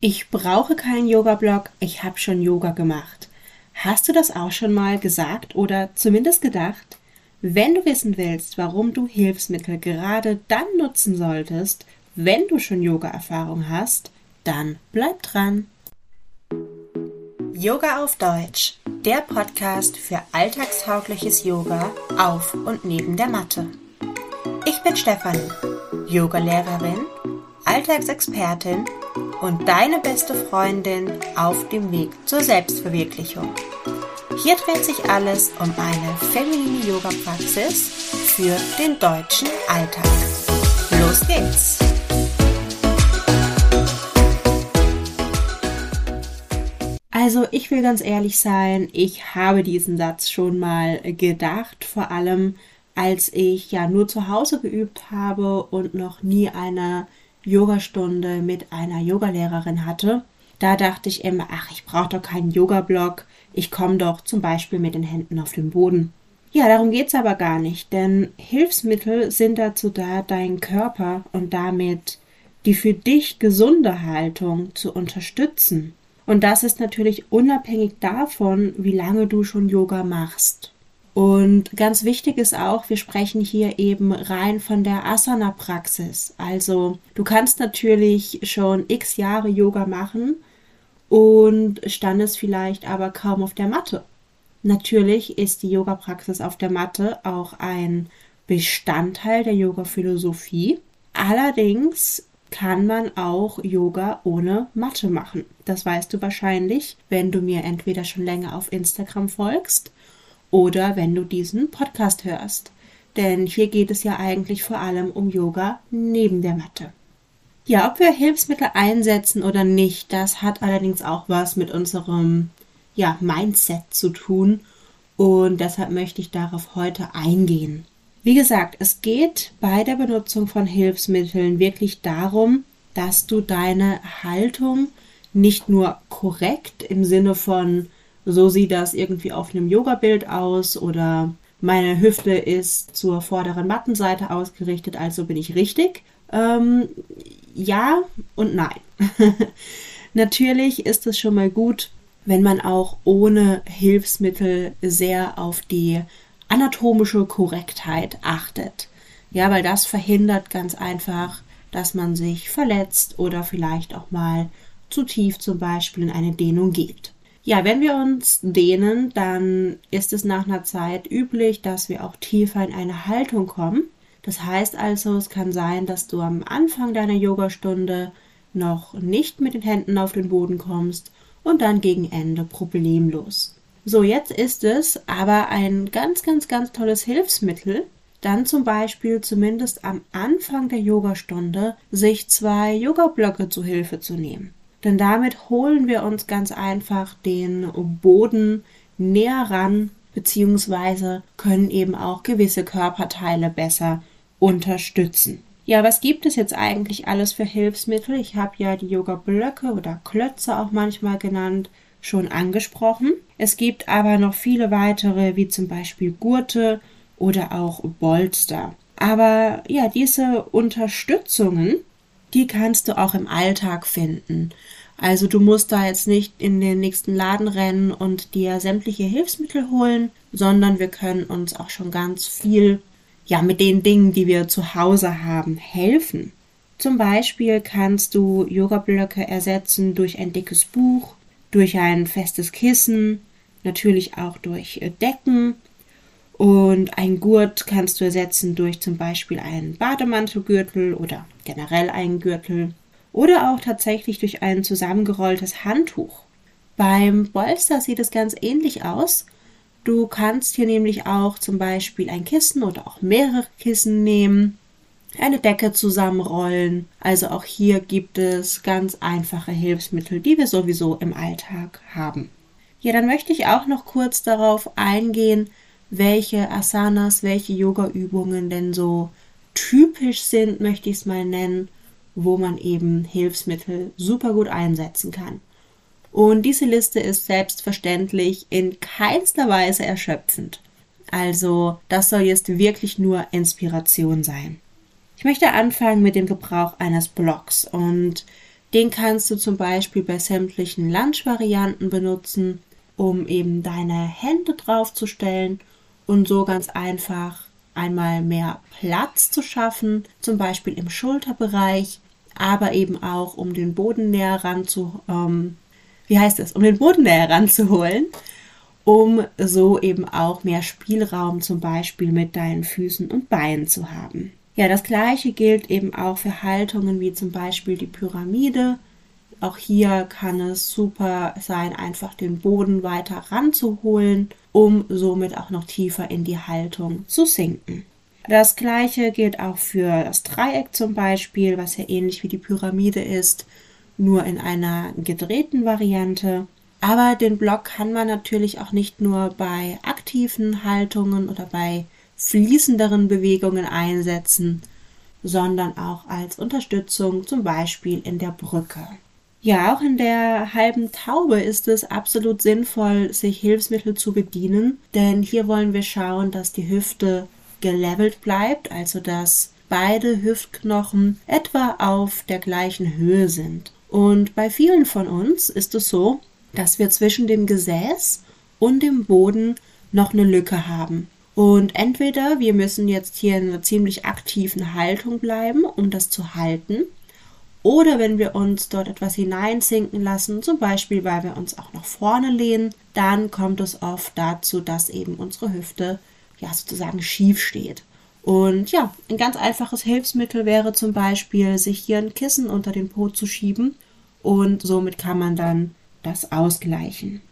Ich brauche keinen Yoga-Block, ich habe schon Yoga gemacht. Hast du das auch schon mal gesagt oder zumindest gedacht? Wenn du wissen willst, warum du Hilfsmittel gerade dann nutzen solltest, wenn du schon Yoga-Erfahrung hast, dann bleib dran. Yoga auf Deutsch, der Podcast für alltagstaugliches Yoga auf und neben der Matte. Ich bin Stefanie, Yogalehrerin, Alltagsexpertin und deine beste Freundin auf dem Weg zur Selbstverwirklichung. Hier dreht sich alles um eine feminine Yoga-Praxis für den deutschen Alltag. Los geht's! Also ich will ganz ehrlich sein, ich habe diesen Satz schon mal gedacht, vor allem als ich ja nur zu Hause geübt habe und noch nie eine Yogastunde mit einer Yogalehrerin hatte. Da dachte ich immer, ach, ich brauche doch keinen Yoga-Block. Ich komme doch zum Beispiel mit den Händen auf den Boden. Ja, darum geht's aber gar nicht, denn Hilfsmittel sind dazu da, deinen Körper und damit die für dich gesunde Haltung zu unterstützen. Und das ist natürlich unabhängig davon, wie lange du schon Yoga machst. Und ganz wichtig ist auch, wir sprechen hier eben rein von der Asana-Praxis. Also du kannst natürlich schon x Jahre Yoga machen und standest vielleicht aber kaum auf der Matte. Natürlich ist die Yoga-Praxis auf der Matte auch ein Bestandteil der Yoga-Philosophie. Allerdings kann man auch Yoga ohne Matte machen. Das weißt du wahrscheinlich, wenn du mir entweder schon länger auf Instagram folgst oder wenn du diesen Podcast hörst. Denn hier geht es ja eigentlich vor allem um Yoga neben der Matte. Ja, ob wir Hilfsmittel einsetzen oder nicht, das hat allerdings auch was mit unserem ja, Mindset zu tun und deshalb möchte ich darauf heute eingehen. Wie gesagt, es geht bei der Benutzung von Hilfsmitteln wirklich darum, dass du deine Haltung nicht nur korrekt im Sinne von so sieht das irgendwie auf einem Yoga-Bild aus oder meine Hüfte ist zur vorderen Mattenseite ausgerichtet, also bin ich richtig. Ähm, ja und nein. Natürlich ist es schon mal gut, wenn man auch ohne Hilfsmittel sehr auf die anatomische Korrektheit achtet. Ja, weil das verhindert ganz einfach, dass man sich verletzt oder vielleicht auch mal zu tief zum Beispiel in eine Dehnung geht. Ja, wenn wir uns dehnen, dann ist es nach einer Zeit üblich, dass wir auch tiefer in eine Haltung kommen. Das heißt also, es kann sein, dass du am Anfang deiner Yogastunde noch nicht mit den Händen auf den Boden kommst und dann gegen Ende problemlos. So, jetzt ist es aber ein ganz, ganz, ganz tolles Hilfsmittel, dann zum Beispiel zumindest am Anfang der Yogastunde sich zwei Yoga-Blöcke zu Hilfe zu nehmen. Denn damit holen wir uns ganz einfach den Boden näher ran, beziehungsweise können eben auch gewisse Körperteile besser unterstützen. Ja, was gibt es jetzt eigentlich alles für Hilfsmittel? Ich habe ja die Yoga-Blöcke oder Klötze auch manchmal genannt schon angesprochen. Es gibt aber noch viele weitere, wie zum Beispiel Gurte oder auch Bolster. Aber ja, diese Unterstützungen die kannst du auch im Alltag finden. Also du musst da jetzt nicht in den nächsten Laden rennen und dir sämtliche Hilfsmittel holen, sondern wir können uns auch schon ganz viel, ja, mit den Dingen, die wir zu Hause haben, helfen. Zum Beispiel kannst du Yoga-Blöcke ersetzen durch ein dickes Buch, durch ein festes Kissen, natürlich auch durch Decken und ein Gurt kannst du ersetzen durch zum Beispiel einen Bademantelgürtel oder generell einen Gürtel oder auch tatsächlich durch ein zusammengerolltes Handtuch. Beim Bolster sieht es ganz ähnlich aus. Du kannst hier nämlich auch zum Beispiel ein Kissen oder auch mehrere Kissen nehmen, eine Decke zusammenrollen. Also auch hier gibt es ganz einfache Hilfsmittel, die wir sowieso im Alltag haben. Ja, dann möchte ich auch noch kurz darauf eingehen, welche Asanas, welche Yoga-Übungen denn so typisch sind, möchte ich es mal nennen, wo man eben Hilfsmittel super gut einsetzen kann. Und diese Liste ist selbstverständlich in keinster Weise erschöpfend. Also das soll jetzt wirklich nur Inspiration sein. Ich möchte anfangen mit dem Gebrauch eines Blocks und Den kannst du zum Beispiel bei sämtlichen Lunch-Varianten benutzen, um eben deine Hände draufzustellen und so ganz einfach einmal mehr Platz zu schaffen, zum Beispiel im Schulterbereich, aber eben auch um den Boden näher ranzu, ähm, wie heißt es, um den Boden näher ranzuholen, um so eben auch mehr Spielraum zum Beispiel mit deinen Füßen und Beinen zu haben. Ja, das gleiche gilt eben auch für Haltungen wie zum Beispiel die Pyramide. Auch hier kann es super sein, einfach den Boden weiter ranzuholen, um somit auch noch tiefer in die Haltung zu sinken. Das gleiche gilt auch für das Dreieck zum Beispiel, was ja ähnlich wie die Pyramide ist, nur in einer gedrehten Variante. Aber den Block kann man natürlich auch nicht nur bei aktiven Haltungen oder bei fließenderen Bewegungen einsetzen, sondern auch als Unterstützung, zum Beispiel in der Brücke. Ja, auch in der halben Taube ist es absolut sinnvoll, sich Hilfsmittel zu bedienen, denn hier wollen wir schauen, dass die Hüfte gelevelt bleibt, also dass beide Hüftknochen etwa auf der gleichen Höhe sind. Und bei vielen von uns ist es so, dass wir zwischen dem Gesäß und dem Boden noch eine Lücke haben. Und entweder wir müssen jetzt hier in einer ziemlich aktiven Haltung bleiben, um das zu halten, oder wenn wir uns dort etwas hineinsinken lassen, zum Beispiel weil wir uns auch nach vorne lehnen, dann kommt es oft dazu, dass eben unsere Hüfte ja sozusagen schief steht. Und ja, ein ganz einfaches Hilfsmittel wäre zum Beispiel, sich hier ein Kissen unter den Po zu schieben und somit kann man dann das ausgleichen.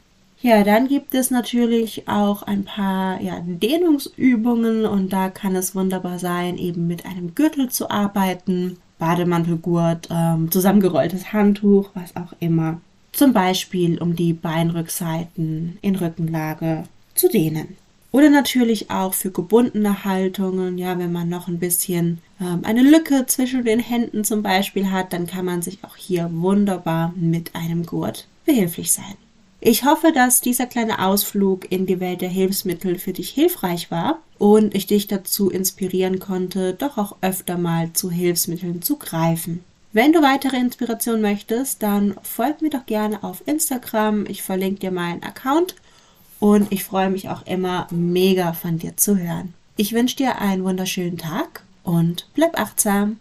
Ja, dann gibt es natürlich auch ein paar ja, Dehnungsübungen und da kann es wunderbar sein, eben mit einem Gürtel zu arbeiten, Bademantelgurt, ähm, zusammengerolltes Handtuch, was auch immer. Zum Beispiel, um die Beinrückseiten in Rückenlage zu dehnen. Oder natürlich auch für gebundene Haltungen, ja, wenn man noch ein bisschen ähm, eine Lücke zwischen den Händen zum Beispiel hat, dann kann man sich auch hier wunderbar mit einem Gurt behilflich sein. Ich hoffe, dass dieser kleine Ausflug in die Welt der Hilfsmittel für dich hilfreich war und ich dich dazu inspirieren konnte, doch auch öfter mal zu Hilfsmitteln zu greifen. Wenn du weitere Inspiration möchtest, dann folg mir doch gerne auf Instagram. Ich verlinke dir meinen Account und ich freue mich auch immer mega von dir zu hören. Ich wünsche dir einen wunderschönen Tag und bleib achtsam.